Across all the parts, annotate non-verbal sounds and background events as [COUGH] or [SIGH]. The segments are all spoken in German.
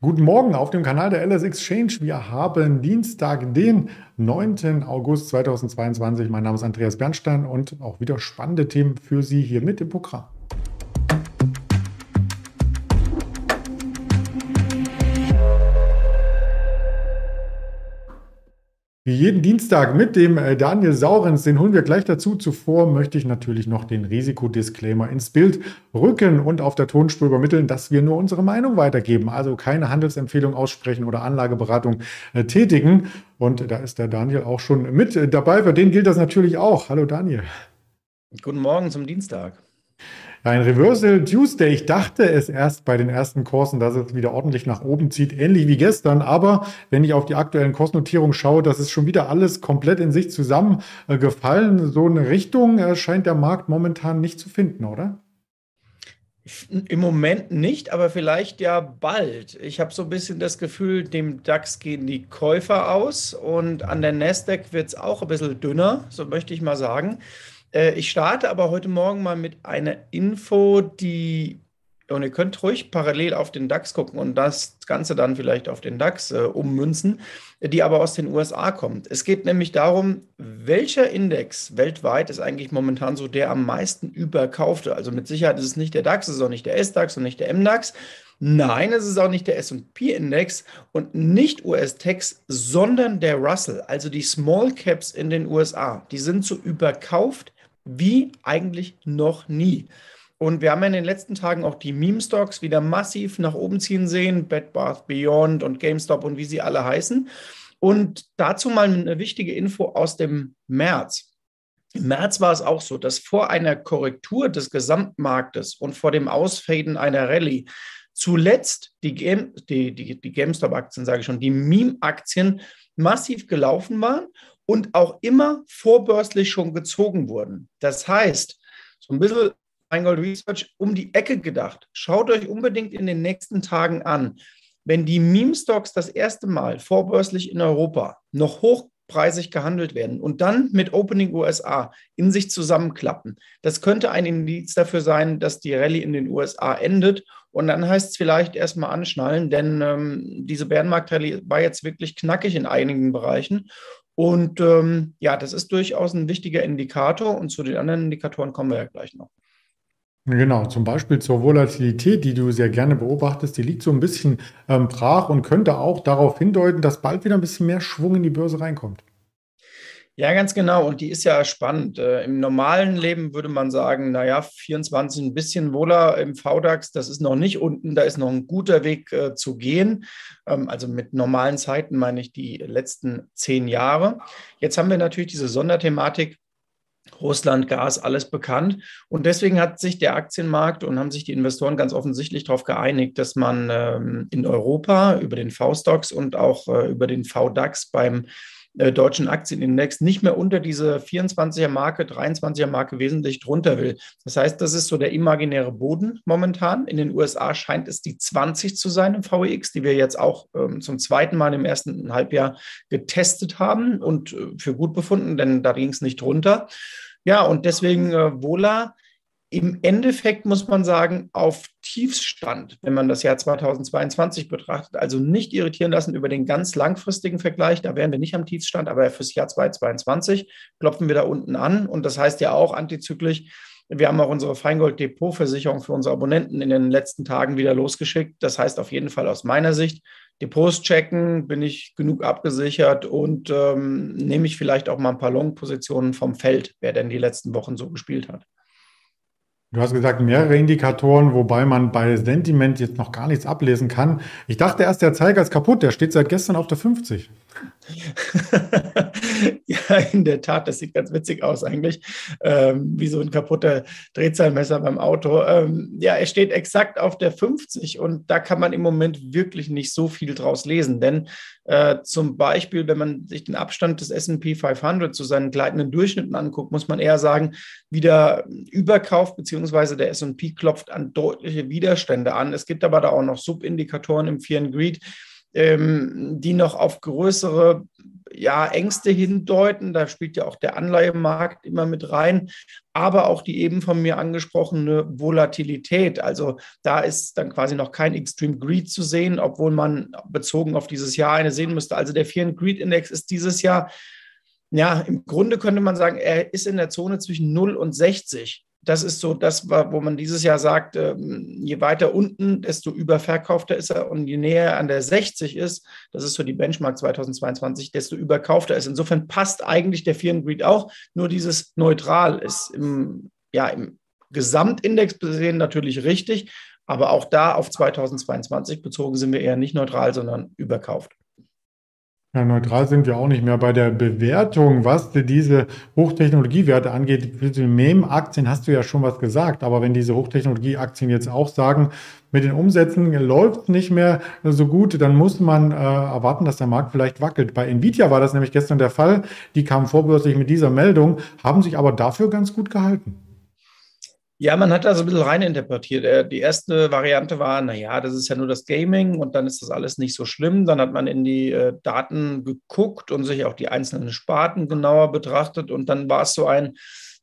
Guten Morgen auf dem Kanal der LS Exchange. Wir haben Dienstag, den 9. August 2022. Mein Name ist Andreas Bernstein und auch wieder spannende Themen für Sie hier mit im Programm. Jeden Dienstag mit dem äh, Daniel Saurens, den holen wir gleich dazu. Zuvor möchte ich natürlich noch den Risikodisclaimer ins Bild rücken und auf der Tonspur übermitteln, dass wir nur unsere Meinung weitergeben, also keine Handelsempfehlung aussprechen oder Anlageberatung äh, tätigen. Und da ist der Daniel auch schon mit äh, dabei. Für den gilt das natürlich auch. Hallo Daniel. Guten Morgen zum Dienstag. Ein Reversal Tuesday. Ich dachte es erst bei den ersten Kursen, dass es wieder ordentlich nach oben zieht, ähnlich wie gestern. Aber wenn ich auf die aktuellen Kursnotierungen schaue, das ist schon wieder alles komplett in sich zusammengefallen. So eine Richtung äh, scheint der Markt momentan nicht zu finden, oder? Im Moment nicht, aber vielleicht ja bald. Ich habe so ein bisschen das Gefühl, dem DAX gehen die Käufer aus und an der Nasdaq wird es auch ein bisschen dünner, so möchte ich mal sagen. Äh, ich starte aber heute Morgen mal mit einer Info, die, und ihr könnt ruhig parallel auf den DAX gucken und das Ganze dann vielleicht auf den DAX äh, ummünzen, die aber aus den USA kommt. Es geht nämlich darum, welcher Index weltweit ist eigentlich momentan so der am meisten überkaufte. Also mit Sicherheit ist es nicht der DAX, es ist auch nicht der S-DAX und nicht der M-DAX. Nein, es ist auch nicht der SP-Index und nicht US-Tex, sondern der Russell, also die Small Caps in den USA. Die sind so überkauft wie eigentlich noch nie. Und wir haben in den letzten Tagen auch die Meme-Stocks wieder massiv nach oben ziehen sehen, Bed Bath Beyond und GameStop und wie sie alle heißen. Und dazu mal eine wichtige Info aus dem März. Im März war es auch so, dass vor einer Korrektur des Gesamtmarktes und vor dem Ausfaden einer Rallye zuletzt die, Game, die, die, die GameStop-Aktien, sage ich schon, die Meme-Aktien massiv gelaufen waren und auch immer vorbörslich schon gezogen wurden. Das heißt, so ein bisschen Feingold Research um die Ecke gedacht. Schaut euch unbedingt in den nächsten Tagen an. Wenn die Meme-Stocks das erste Mal vorbörslich in Europa noch hochpreisig gehandelt werden und dann mit Opening USA in sich zusammenklappen, das könnte ein Indiz dafür sein, dass die Rallye in den USA endet. Und dann heißt es vielleicht erstmal anschnallen, denn ähm, diese Bärenmarkt-Rallye war jetzt wirklich knackig in einigen Bereichen. Und ähm, ja, das ist durchaus ein wichtiger Indikator und zu den anderen Indikatoren kommen wir ja gleich noch. Genau, zum Beispiel zur Volatilität, die du sehr gerne beobachtest, die liegt so ein bisschen ähm, brach und könnte auch darauf hindeuten, dass bald wieder ein bisschen mehr Schwung in die Börse reinkommt. Ja, ganz genau. Und die ist ja spannend. Äh, Im normalen Leben würde man sagen, naja, 24 ein bisschen wohler im VDAX, das ist noch nicht unten, da ist noch ein guter Weg äh, zu gehen. Ähm, also mit normalen Zeiten meine ich die letzten zehn Jahre. Jetzt haben wir natürlich diese Sonderthematik. Russland, Gas, alles bekannt. Und deswegen hat sich der Aktienmarkt und haben sich die Investoren ganz offensichtlich darauf geeinigt, dass man ähm, in Europa über den V-Stocks und auch äh, über den VDAX beim äh, deutschen Aktienindex nicht mehr unter diese 24er Marke, 23er Marke wesentlich drunter will. Das heißt, das ist so der imaginäre Boden momentan. In den USA scheint es die 20 zu sein im VEX, die wir jetzt auch ähm, zum zweiten Mal im ersten Halbjahr getestet haben und äh, für gut befunden, denn da ging es nicht drunter. Ja, und deswegen äh, Vola im Endeffekt muss man sagen, auf Tiefstand, wenn man das Jahr 2022 betrachtet, also nicht irritieren lassen über den ganz langfristigen Vergleich, da wären wir nicht am Tiefstand, aber fürs Jahr 2022 klopfen wir da unten an und das heißt ja auch antizyklisch, wir haben auch unsere Feingold-Depot-Versicherung für unsere Abonnenten in den letzten Tagen wieder losgeschickt. Das heißt auf jeden Fall aus meiner Sicht, Depots checken, bin ich genug abgesichert und ähm, nehme ich vielleicht auch mal ein paar Long-Positionen vom Feld, wer denn die letzten Wochen so gespielt hat. Du hast gesagt, mehrere Indikatoren, wobei man bei Sentiment jetzt noch gar nichts ablesen kann. Ich dachte erst, der Zeiger ist kaputt, der steht seit gestern auf der 50. [LAUGHS] ja, in der Tat, das sieht ganz witzig aus eigentlich, ähm, wie so ein kaputter Drehzahlmesser beim Auto. Ähm, ja, er steht exakt auf der 50 und da kann man im Moment wirklich nicht so viel draus lesen, denn äh, zum Beispiel, wenn man sich den Abstand des S&P 500 zu seinen gleitenden Durchschnitten anguckt, muss man eher sagen, wieder Überkauf beziehungsweise der S&P klopft an deutliche Widerstände an. Es gibt aber da auch noch Subindikatoren im Fear and Greed, ähm, die noch auf größere ja, Ängste hindeuten. Da spielt ja auch der Anleihemarkt immer mit rein, aber auch die eben von mir angesprochene Volatilität. Also da ist dann quasi noch kein Extreme Greed zu sehen, obwohl man bezogen auf dieses Jahr eine sehen müsste. Also der Fear and Greed Index ist dieses Jahr, ja, im Grunde könnte man sagen, er ist in der Zone zwischen 0 und 60 das ist so das, wo man dieses Jahr sagt, ähm, je weiter unten, desto überverkaufter ist er und je näher er an der 60 ist, das ist so die Benchmark 2022, desto überkaufter ist. Insofern passt eigentlich der Fear and Greed auch, nur dieses Neutral ist im, ja, im Gesamtindex gesehen natürlich richtig, aber auch da auf 2022 bezogen sind wir eher nicht neutral, sondern überkauft. Ja, neutral sind wir auch nicht mehr bei der Bewertung, was diese Hochtechnologiewerte angeht. Für die Mem-Aktien hast du ja schon was gesagt, aber wenn diese Hochtechnologieaktien jetzt auch sagen, mit den Umsätzen läuft nicht mehr so gut, dann muss man äh, erwarten, dass der Markt vielleicht wackelt. Bei Nvidia war das nämlich gestern der Fall. Die kamen vorbörslich mit dieser Meldung, haben sich aber dafür ganz gut gehalten. Ja, man hat da so ein bisschen reininterpretiert. Äh, die erste Variante war, naja, das ist ja nur das Gaming und dann ist das alles nicht so schlimm. Dann hat man in die äh, Daten geguckt und sich auch die einzelnen Sparten genauer betrachtet und dann war es so ein,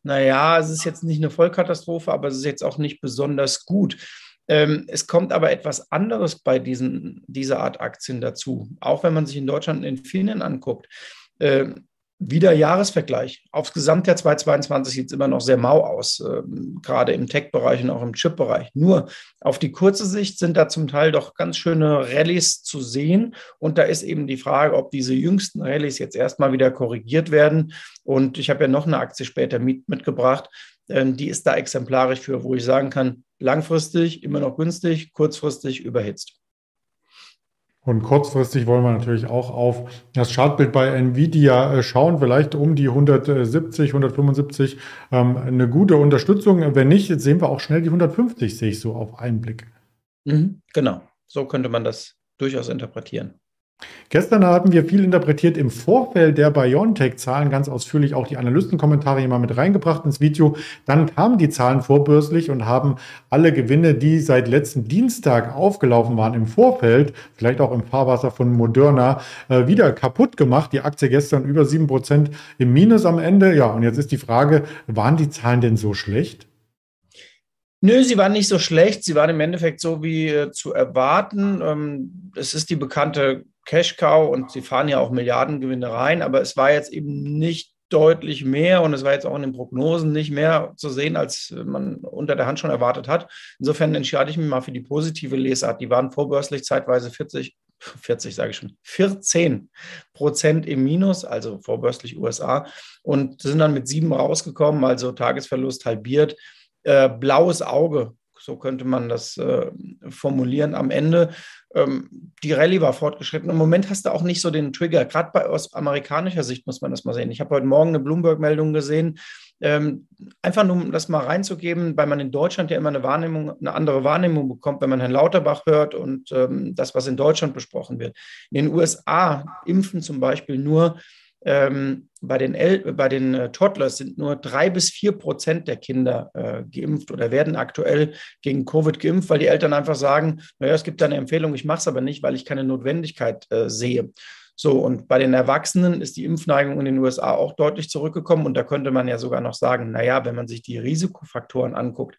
naja, es ist jetzt nicht eine Vollkatastrophe, aber es ist jetzt auch nicht besonders gut. Ähm, es kommt aber etwas anderes bei diesen, dieser Art Aktien dazu, auch wenn man sich in Deutschland in vielen anguckt. Ähm, wieder Jahresvergleich. Aufs Gesamtjahr 2022 sieht es immer noch sehr mau aus, äh, gerade im Tech-Bereich und auch im Chip-Bereich. Nur auf die kurze Sicht sind da zum Teil doch ganz schöne Rallyes zu sehen. Und da ist eben die Frage, ob diese jüngsten Rallyes jetzt erstmal wieder korrigiert werden. Und ich habe ja noch eine Aktie später mit, mitgebracht. Äh, die ist da exemplarisch für, wo ich sagen kann, langfristig immer noch günstig, kurzfristig überhitzt. Und kurzfristig wollen wir natürlich auch auf das Chartbild bei Nvidia äh, schauen, vielleicht um die 170, 175 ähm, eine gute Unterstützung. Wenn nicht, jetzt sehen wir auch schnell die 150, sehe ich so auf einen Blick. Mhm, genau, so könnte man das durchaus interpretieren. Gestern hatten wir viel interpretiert im Vorfeld der BioNTech-Zahlen, ganz ausführlich auch die Analystenkommentare hier mal mit reingebracht ins Video. Dann kamen die Zahlen vorbörslich und haben alle Gewinne, die seit letzten Dienstag aufgelaufen waren im Vorfeld, vielleicht auch im Fahrwasser von Moderna, äh, wieder kaputt gemacht. Die Aktie gestern über 7% im Minus am Ende. Ja, und jetzt ist die Frage, waren die Zahlen denn so schlecht? Nö, sie waren nicht so schlecht. Sie waren im Endeffekt so wie äh, zu erwarten. Ähm, es ist die bekannte Cash Cow und sie fahren ja auch Milliardengewinne rein, aber es war jetzt eben nicht deutlich mehr und es war jetzt auch in den Prognosen nicht mehr zu sehen, als man unter der Hand schon erwartet hat. Insofern entscheide ich mich mal für die positive Lesart. Die waren vorbörslich zeitweise 40, 40 sage ich schon, 14 Prozent im Minus, also vorbörslich USA und sind dann mit sieben rausgekommen, also Tagesverlust halbiert. Äh, blaues Auge so könnte man das äh, formulieren am Ende. Ähm, die Rallye war fortgeschritten. Im Moment hast du auch nicht so den Trigger. Gerade aus amerikanischer Sicht muss man das mal sehen. Ich habe heute Morgen eine Bloomberg-Meldung gesehen. Ähm, einfach nur, um das mal reinzugeben, weil man in Deutschland ja immer eine Wahrnehmung, eine andere Wahrnehmung bekommt, wenn man Herrn Lauterbach hört und ähm, das, was in Deutschland besprochen wird. In den USA impfen zum Beispiel nur ähm, bei den, El bei den äh, Toddlers sind nur drei bis vier Prozent der Kinder äh, geimpft oder werden aktuell gegen Covid geimpft, weil die Eltern einfach sagen, naja, es gibt da eine Empfehlung, ich mache es aber nicht, weil ich keine Notwendigkeit äh, sehe. So, und bei den Erwachsenen ist die Impfneigung in den USA auch deutlich zurückgekommen. Und da könnte man ja sogar noch sagen, naja, wenn man sich die Risikofaktoren anguckt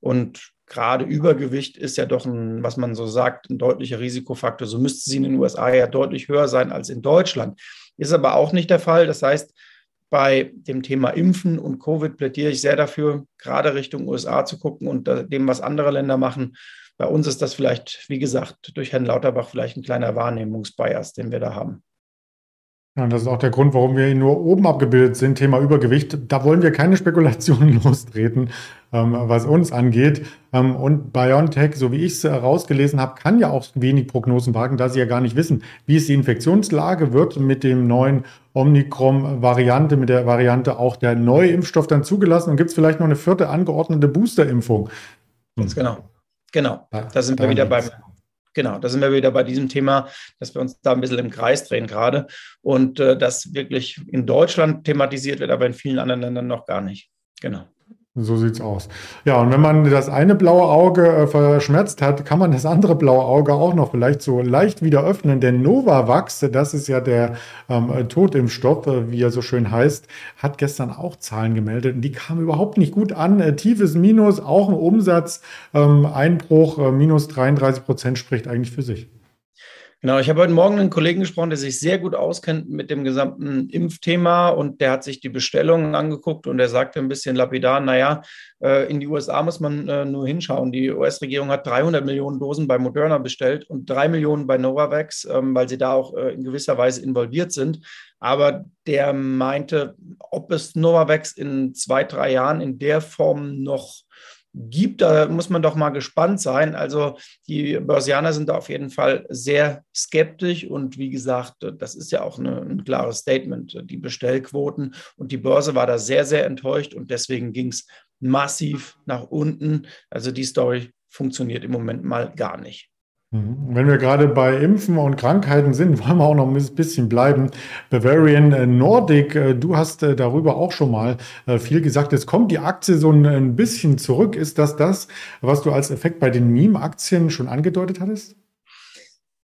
und gerade Übergewicht ist ja doch ein, was man so sagt, ein deutlicher Risikofaktor. So müsste sie in den USA ja deutlich höher sein als in Deutschland. Ist aber auch nicht der Fall. Das heißt, bei dem Thema Impfen und Covid plädiere ich sehr dafür, gerade Richtung USA zu gucken und dem, was andere Länder machen. Bei uns ist das vielleicht, wie gesagt, durch Herrn Lauterbach vielleicht ein kleiner Wahrnehmungsbias, den wir da haben. Ja, das ist auch der Grund, warum wir nur oben abgebildet sind, Thema Übergewicht. Da wollen wir keine [LAUGHS] Spekulationen [LAUGHS] lostreten, ähm, was uns angeht. Ähm, und BioNTech, so wie ich es herausgelesen habe, kann ja auch wenig Prognosen wagen, da sie ja gar nicht wissen, wie es die Infektionslage wird mit dem neuen Omikron-Variante, mit der Variante auch der neue Impfstoff dann zugelassen. Und gibt es vielleicht noch eine vierte angeordnete Boosterimpfung? Ganz genau. Genau. Da sind wir wieder beim Genau, da sind wir wieder bei diesem Thema, dass wir uns da ein bisschen im Kreis drehen gerade und äh, das wirklich in Deutschland thematisiert wird, aber in vielen anderen Ländern noch gar nicht. Genau. So sieht's aus. Ja, und wenn man das eine blaue Auge äh, verschmerzt hat, kann man das andere blaue Auge auch noch vielleicht so leicht wieder öffnen. Denn Novavax, das ist ja der ähm, Totimpfstoff, äh, wie er so schön heißt, hat gestern auch Zahlen gemeldet und die kamen überhaupt nicht gut an. Äh, tiefes Minus, auch ein Umsatzeinbruch, ähm, äh, minus 33 Prozent spricht eigentlich für sich. Genau, ich habe heute Morgen einen Kollegen gesprochen, der sich sehr gut auskennt mit dem gesamten Impfthema und der hat sich die Bestellungen angeguckt und der sagte ein bisschen lapidar, naja, äh, in die USA muss man äh, nur hinschauen. Die US-Regierung hat 300 Millionen Dosen bei Moderna bestellt und drei Millionen bei Novavax, ähm, weil sie da auch äh, in gewisser Weise involviert sind. Aber der meinte, ob es Novavax in zwei, drei Jahren in der Form noch gibt. Da muss man doch mal gespannt sein. Also die Börsianer sind da auf jeden Fall sehr skeptisch und wie gesagt, das ist ja auch eine, ein klares Statement, die Bestellquoten und die Börse war da sehr, sehr enttäuscht und deswegen ging es massiv nach unten. Also die Story funktioniert im Moment mal gar nicht. Mhm. Wenn wir gerade bei Impfen und Krankheiten sind, wollen wir auch noch ein bisschen bleiben. Bavarian äh, Nordic, äh, du hast äh, darüber auch schon mal viel gesagt. Jetzt kommt die Aktie so ein bisschen zurück. Ist das das, was du als Effekt bei den Meme-Aktien schon angedeutet hattest?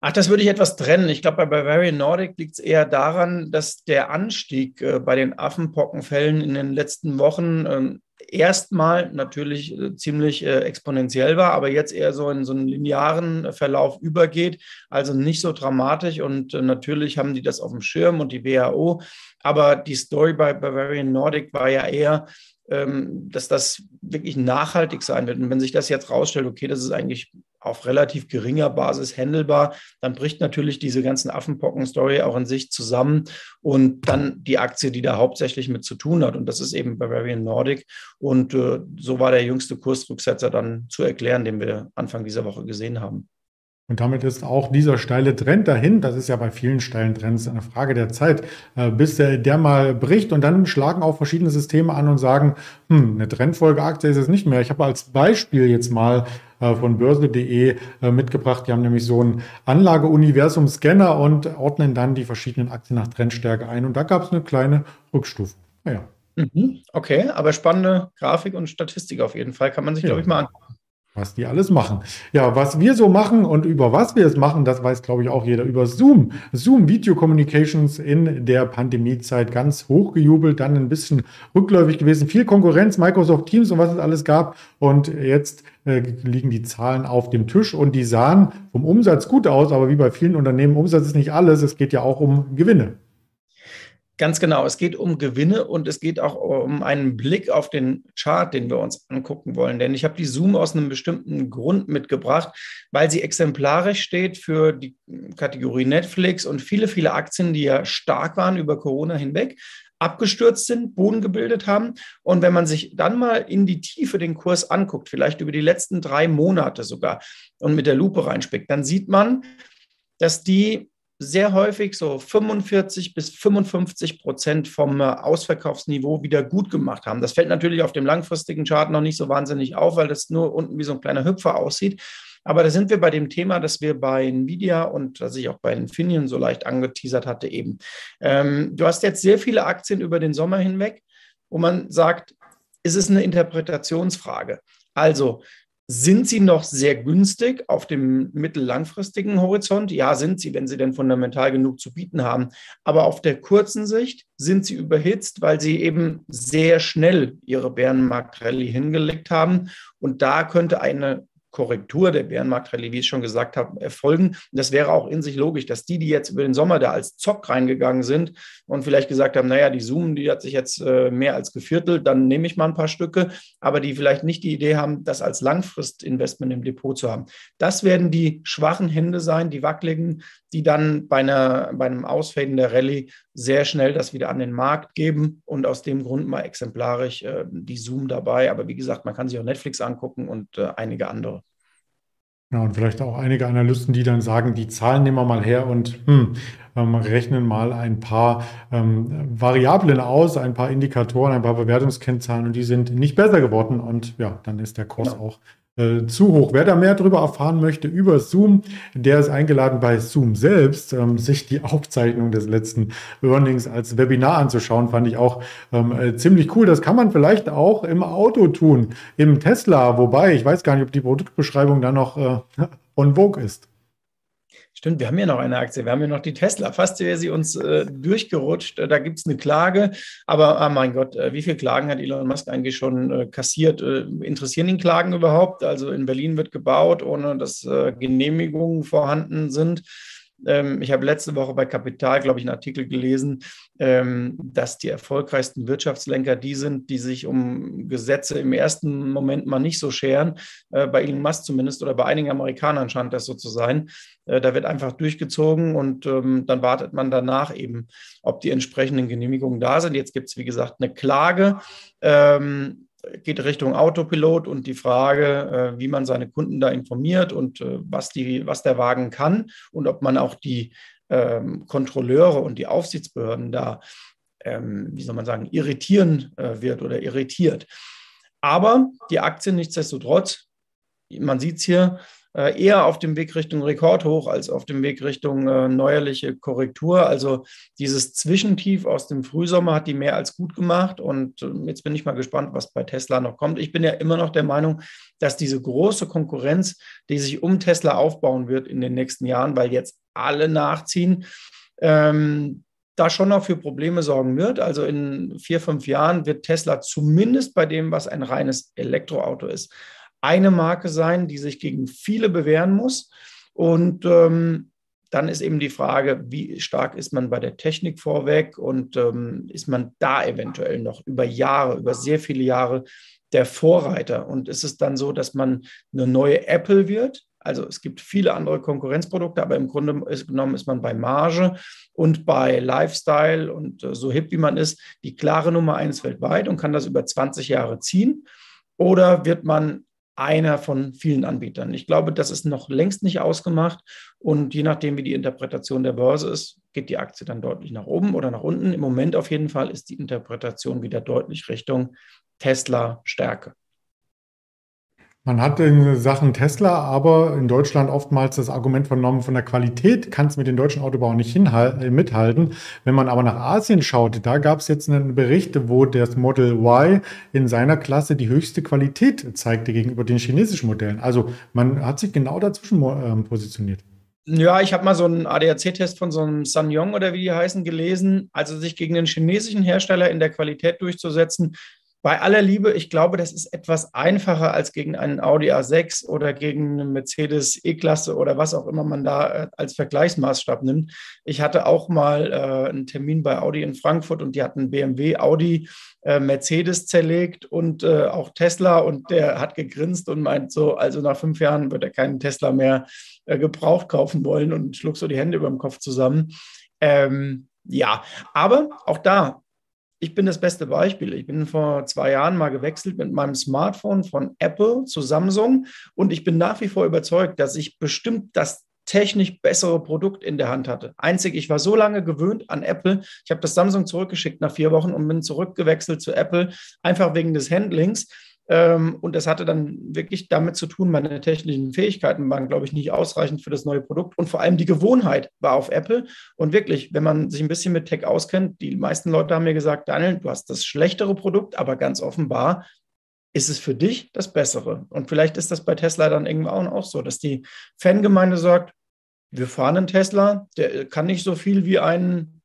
Ach, das würde ich etwas trennen. Ich glaube, bei Bavarian Nordic liegt es eher daran, dass der Anstieg bei den Affenpockenfällen in den letzten Wochen ähm, erstmal natürlich äh, ziemlich äh, exponentiell war, aber jetzt eher so in so einen linearen Verlauf übergeht, also nicht so dramatisch. Und äh, natürlich haben die das auf dem Schirm und die WHO. Aber die Story bei Bavarian Nordic war ja eher, dass das wirklich nachhaltig sein wird. Und wenn sich das jetzt rausstellt, okay, das ist eigentlich auf relativ geringer Basis handelbar, dann bricht natürlich diese ganzen Affenpocken-Story auch in sich zusammen und dann die Aktie, die da hauptsächlich mit zu tun hat. Und das ist eben Bavarian Nordic. Und äh, so war der jüngste Kursrücksetzer dann zu erklären, den wir Anfang dieser Woche gesehen haben. Und damit ist auch dieser steile Trend dahin, das ist ja bei vielen steilen Trends eine Frage der Zeit, äh, bis der, der mal bricht und dann schlagen auch verschiedene Systeme an und sagen, hm, eine Trendfolgeaktie ist es nicht mehr. Ich habe als Beispiel jetzt mal äh, von börse.de äh, mitgebracht, die haben nämlich so einen Anlageuniversum-Scanner und ordnen dann die verschiedenen Aktien nach Trendstärke ein und da gab es eine kleine Rückstufe. Naja. Mhm, okay, aber spannende Grafik und Statistik auf jeden Fall, kann man sich, ja. glaube ich, mal angucken. Was die alles machen. Ja, was wir so machen und über was wir es machen, das weiß, glaube ich, auch jeder. Über Zoom. Zoom Video Communications in der Pandemiezeit ganz hochgejubelt, dann ein bisschen rückläufig gewesen. Viel Konkurrenz, Microsoft Teams und was es alles gab. Und jetzt äh, liegen die Zahlen auf dem Tisch und die sahen vom Umsatz gut aus, aber wie bei vielen Unternehmen, Umsatz ist nicht alles. Es geht ja auch um Gewinne. Ganz genau, es geht um Gewinne und es geht auch um einen Blick auf den Chart, den wir uns angucken wollen. Denn ich habe die Zoom aus einem bestimmten Grund mitgebracht, weil sie exemplarisch steht für die Kategorie Netflix und viele, viele Aktien, die ja stark waren über Corona hinweg, abgestürzt sind, Boden gebildet haben. Und wenn man sich dann mal in die Tiefe den Kurs anguckt, vielleicht über die letzten drei Monate sogar und mit der Lupe reinspickt, dann sieht man, dass die sehr häufig so 45 bis 55 Prozent vom äh, Ausverkaufsniveau wieder gut gemacht haben. Das fällt natürlich auf dem langfristigen Chart noch nicht so wahnsinnig auf, weil das nur unten wie so ein kleiner Hüpfer aussieht. Aber da sind wir bei dem Thema, das wir bei Nvidia und das ich auch bei Infineon so leicht angeteasert hatte eben. Ähm, du hast jetzt sehr viele Aktien über den Sommer hinweg, wo man sagt, ist es eine Interpretationsfrage. Also sind sie noch sehr günstig auf dem mittellangfristigen Horizont? Ja, sind sie, wenn sie denn fundamental genug zu bieten haben. Aber auf der kurzen Sicht sind sie überhitzt, weil sie eben sehr schnell ihre Bärenmarkt-Rallye hingelegt haben. Und da könnte eine Korrektur der Bärenmarktrallye, wie ich schon gesagt habe, erfolgen. Das wäre auch in sich logisch, dass die, die jetzt über den Sommer da als Zock reingegangen sind und vielleicht gesagt haben, naja, die Zoom, die hat sich jetzt äh, mehr als geviertelt, dann nehme ich mal ein paar Stücke, aber die vielleicht nicht die Idee haben, das als Langfristinvestment im Depot zu haben. Das werden die schwachen Hände sein, die wackeligen, die dann bei, einer, bei einem Ausfaden der Rallye sehr schnell das wieder an den Markt geben und aus dem Grund mal exemplarisch äh, die Zoom dabei. Aber wie gesagt, man kann sich auch Netflix angucken und äh, einige andere. Ja, und vielleicht auch einige Analysten, die dann sagen, die Zahlen nehmen wir mal her und hm, ähm, rechnen mal ein paar ähm, Variablen aus, ein paar Indikatoren, ein paar Bewertungskennzahlen und die sind nicht besser geworden und ja, dann ist der Kurs genau. auch äh, zu hoch. Wer da mehr darüber erfahren möchte über Zoom, der ist eingeladen bei Zoom selbst, ähm, sich die Aufzeichnung des letzten Earnings als Webinar anzuschauen. Fand ich auch ähm, äh, ziemlich cool. Das kann man vielleicht auch im Auto tun, im Tesla, wobei ich weiß gar nicht, ob die Produktbeschreibung da noch äh, [LAUGHS] on vogue ist. Stimmt, wir haben ja noch eine Aktie. Wir haben ja noch die Tesla. Fast wäre sie uns äh, durchgerutscht. Da gibt es eine Klage. Aber, oh mein Gott, äh, wie viele Klagen hat Elon Musk eigentlich schon äh, kassiert? Äh, interessieren ihn Klagen überhaupt? Also in Berlin wird gebaut, ohne dass äh, Genehmigungen vorhanden sind. Ähm, ich habe letzte Woche bei Kapital, glaube ich, einen Artikel gelesen, ähm, dass die erfolgreichsten Wirtschaftslenker die sind, die sich um Gesetze im ersten Moment mal nicht so scheren. Äh, bei Elon Musk zumindest oder bei einigen Amerikanern scheint das so zu sein. Äh, da wird einfach durchgezogen und ähm, dann wartet man danach eben, ob die entsprechenden Genehmigungen da sind. Jetzt gibt es, wie gesagt, eine Klage geht Richtung Autopilot und die Frage, äh, wie man seine Kunden da informiert und äh, was, die, was der Wagen kann und ob man auch die ähm, Kontrolleure und die Aufsichtsbehörden da, ähm, wie soll man sagen, irritieren äh, wird oder irritiert. Aber die Aktien nichtsdestotrotz, man sieht es hier, eher auf dem Weg Richtung Rekordhoch als auf dem Weg Richtung äh, neuerliche Korrektur. Also dieses Zwischentief aus dem Frühsommer hat die mehr als gut gemacht. Und äh, jetzt bin ich mal gespannt, was bei Tesla noch kommt. Ich bin ja immer noch der Meinung, dass diese große Konkurrenz, die sich um Tesla aufbauen wird in den nächsten Jahren, weil jetzt alle nachziehen, ähm, da schon noch für Probleme sorgen wird. Also in vier, fünf Jahren wird Tesla zumindest bei dem, was ein reines Elektroauto ist, eine Marke sein, die sich gegen viele bewähren muss. Und ähm, dann ist eben die Frage, wie stark ist man bei der Technik vorweg und ähm, ist man da eventuell noch über Jahre, über sehr viele Jahre der Vorreiter? Und ist es dann so, dass man eine neue Apple wird? Also es gibt viele andere Konkurrenzprodukte, aber im Grunde genommen ist man bei Marge und bei Lifestyle und äh, so hip wie man ist, die klare Nummer eins weltweit und kann das über 20 Jahre ziehen. Oder wird man einer von vielen Anbietern. Ich glaube, das ist noch längst nicht ausgemacht. Und je nachdem, wie die Interpretation der Börse ist, geht die Aktie dann deutlich nach oben oder nach unten. Im Moment auf jeden Fall ist die Interpretation wieder deutlich Richtung Tesla Stärke. Man hat in Sachen Tesla aber in Deutschland oftmals das Argument vernommen, von der Qualität kann es mit den deutschen Autobauern nicht äh, mithalten. Wenn man aber nach Asien schaut, da gab es jetzt einen Bericht, wo das Model Y in seiner Klasse die höchste Qualität zeigte gegenüber den chinesischen Modellen. Also man hat sich genau dazwischen ähm, positioniert. Ja, ich habe mal so einen ADAC-Test von so einem Sanyong oder wie die heißen gelesen. Also sich gegen den chinesischen Hersteller in der Qualität durchzusetzen, bei aller Liebe, ich glaube, das ist etwas einfacher als gegen einen Audi A6 oder gegen eine Mercedes E-Klasse oder was auch immer man da äh, als Vergleichsmaßstab nimmt. Ich hatte auch mal äh, einen Termin bei Audi in Frankfurt und die hatten BMW, Audi, äh, Mercedes zerlegt und äh, auch Tesla und der hat gegrinst und meint so, also nach fünf Jahren wird er keinen Tesla mehr äh, gebraucht kaufen wollen und schlug so die Hände über dem Kopf zusammen. Ähm, ja, aber auch da, ich bin das beste Beispiel. Ich bin vor zwei Jahren mal gewechselt mit meinem Smartphone von Apple zu Samsung und ich bin nach wie vor überzeugt, dass ich bestimmt das technisch bessere Produkt in der Hand hatte. Einzig, ich war so lange gewöhnt an Apple. Ich habe das Samsung zurückgeschickt nach vier Wochen und bin zurückgewechselt zu Apple, einfach wegen des Handlings. Ähm, und das hatte dann wirklich damit zu tun, meine technischen Fähigkeiten waren, glaube ich, nicht ausreichend für das neue Produkt. Und vor allem die Gewohnheit war auf Apple. Und wirklich, wenn man sich ein bisschen mit Tech auskennt, die meisten Leute haben mir gesagt, Daniel, du hast das schlechtere Produkt, aber ganz offenbar ist es für dich das Bessere. Und vielleicht ist das bei Tesla dann irgendwann auch so, dass die Fangemeinde sagt, wir fahren einen Tesla, der kann nicht so viel wie ein,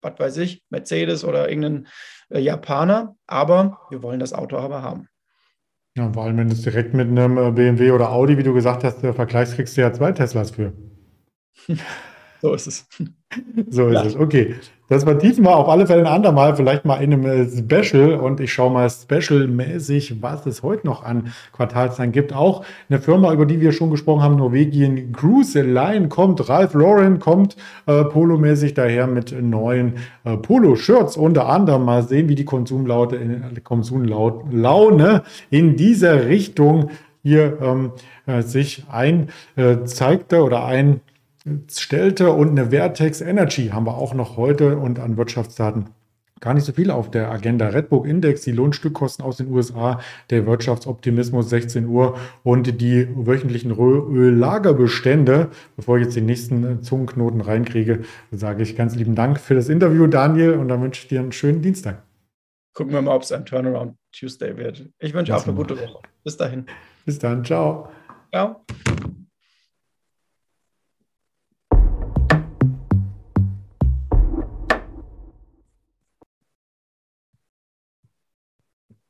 was weiß ich, Mercedes oder irgendein äh, Japaner, aber wir wollen das Auto aber haben. Ja, vor allem, wenn du es direkt mit einem äh, BMW oder Audi, wie du gesagt hast, vergleichst, kriegst du ja zwei Teslas für. [LAUGHS] So ist es. So ist ja. es. Okay. Das vertiefen wir auf alle Fälle ein andermal, vielleicht mal in einem äh, Special. Und ich schaue mal specialmäßig, was es heute noch an Quartalszahlen gibt. Auch eine Firma, über die wir schon gesprochen haben, Norwegien Cruise Line kommt, Ralph Lauren kommt äh, polomäßig daher mit neuen äh, Polo-Shirts. Unter anderem mal sehen, wie die Konsumlaute, äh, Konsumlaune in dieser Richtung hier ähm, äh, sich einzeigte äh, oder ein stellte und eine Vertex Energy haben wir auch noch heute und an Wirtschaftsdaten gar nicht so viel auf der Agenda. Redbook Index, die Lohnstückkosten aus den USA, der Wirtschaftsoptimismus 16 Uhr und die wöchentlichen Öllagerbestände. Bevor ich jetzt den nächsten Zungenknoten reinkriege, sage ich ganz lieben Dank für das Interview, Daniel, und dann wünsche ich dir einen schönen Dienstag. Gucken wir mal, ob es ein Turnaround Tuesday wird. Ich wünsche auch eine gute Woche. Bis dahin. Bis dann. Ciao. Ciao.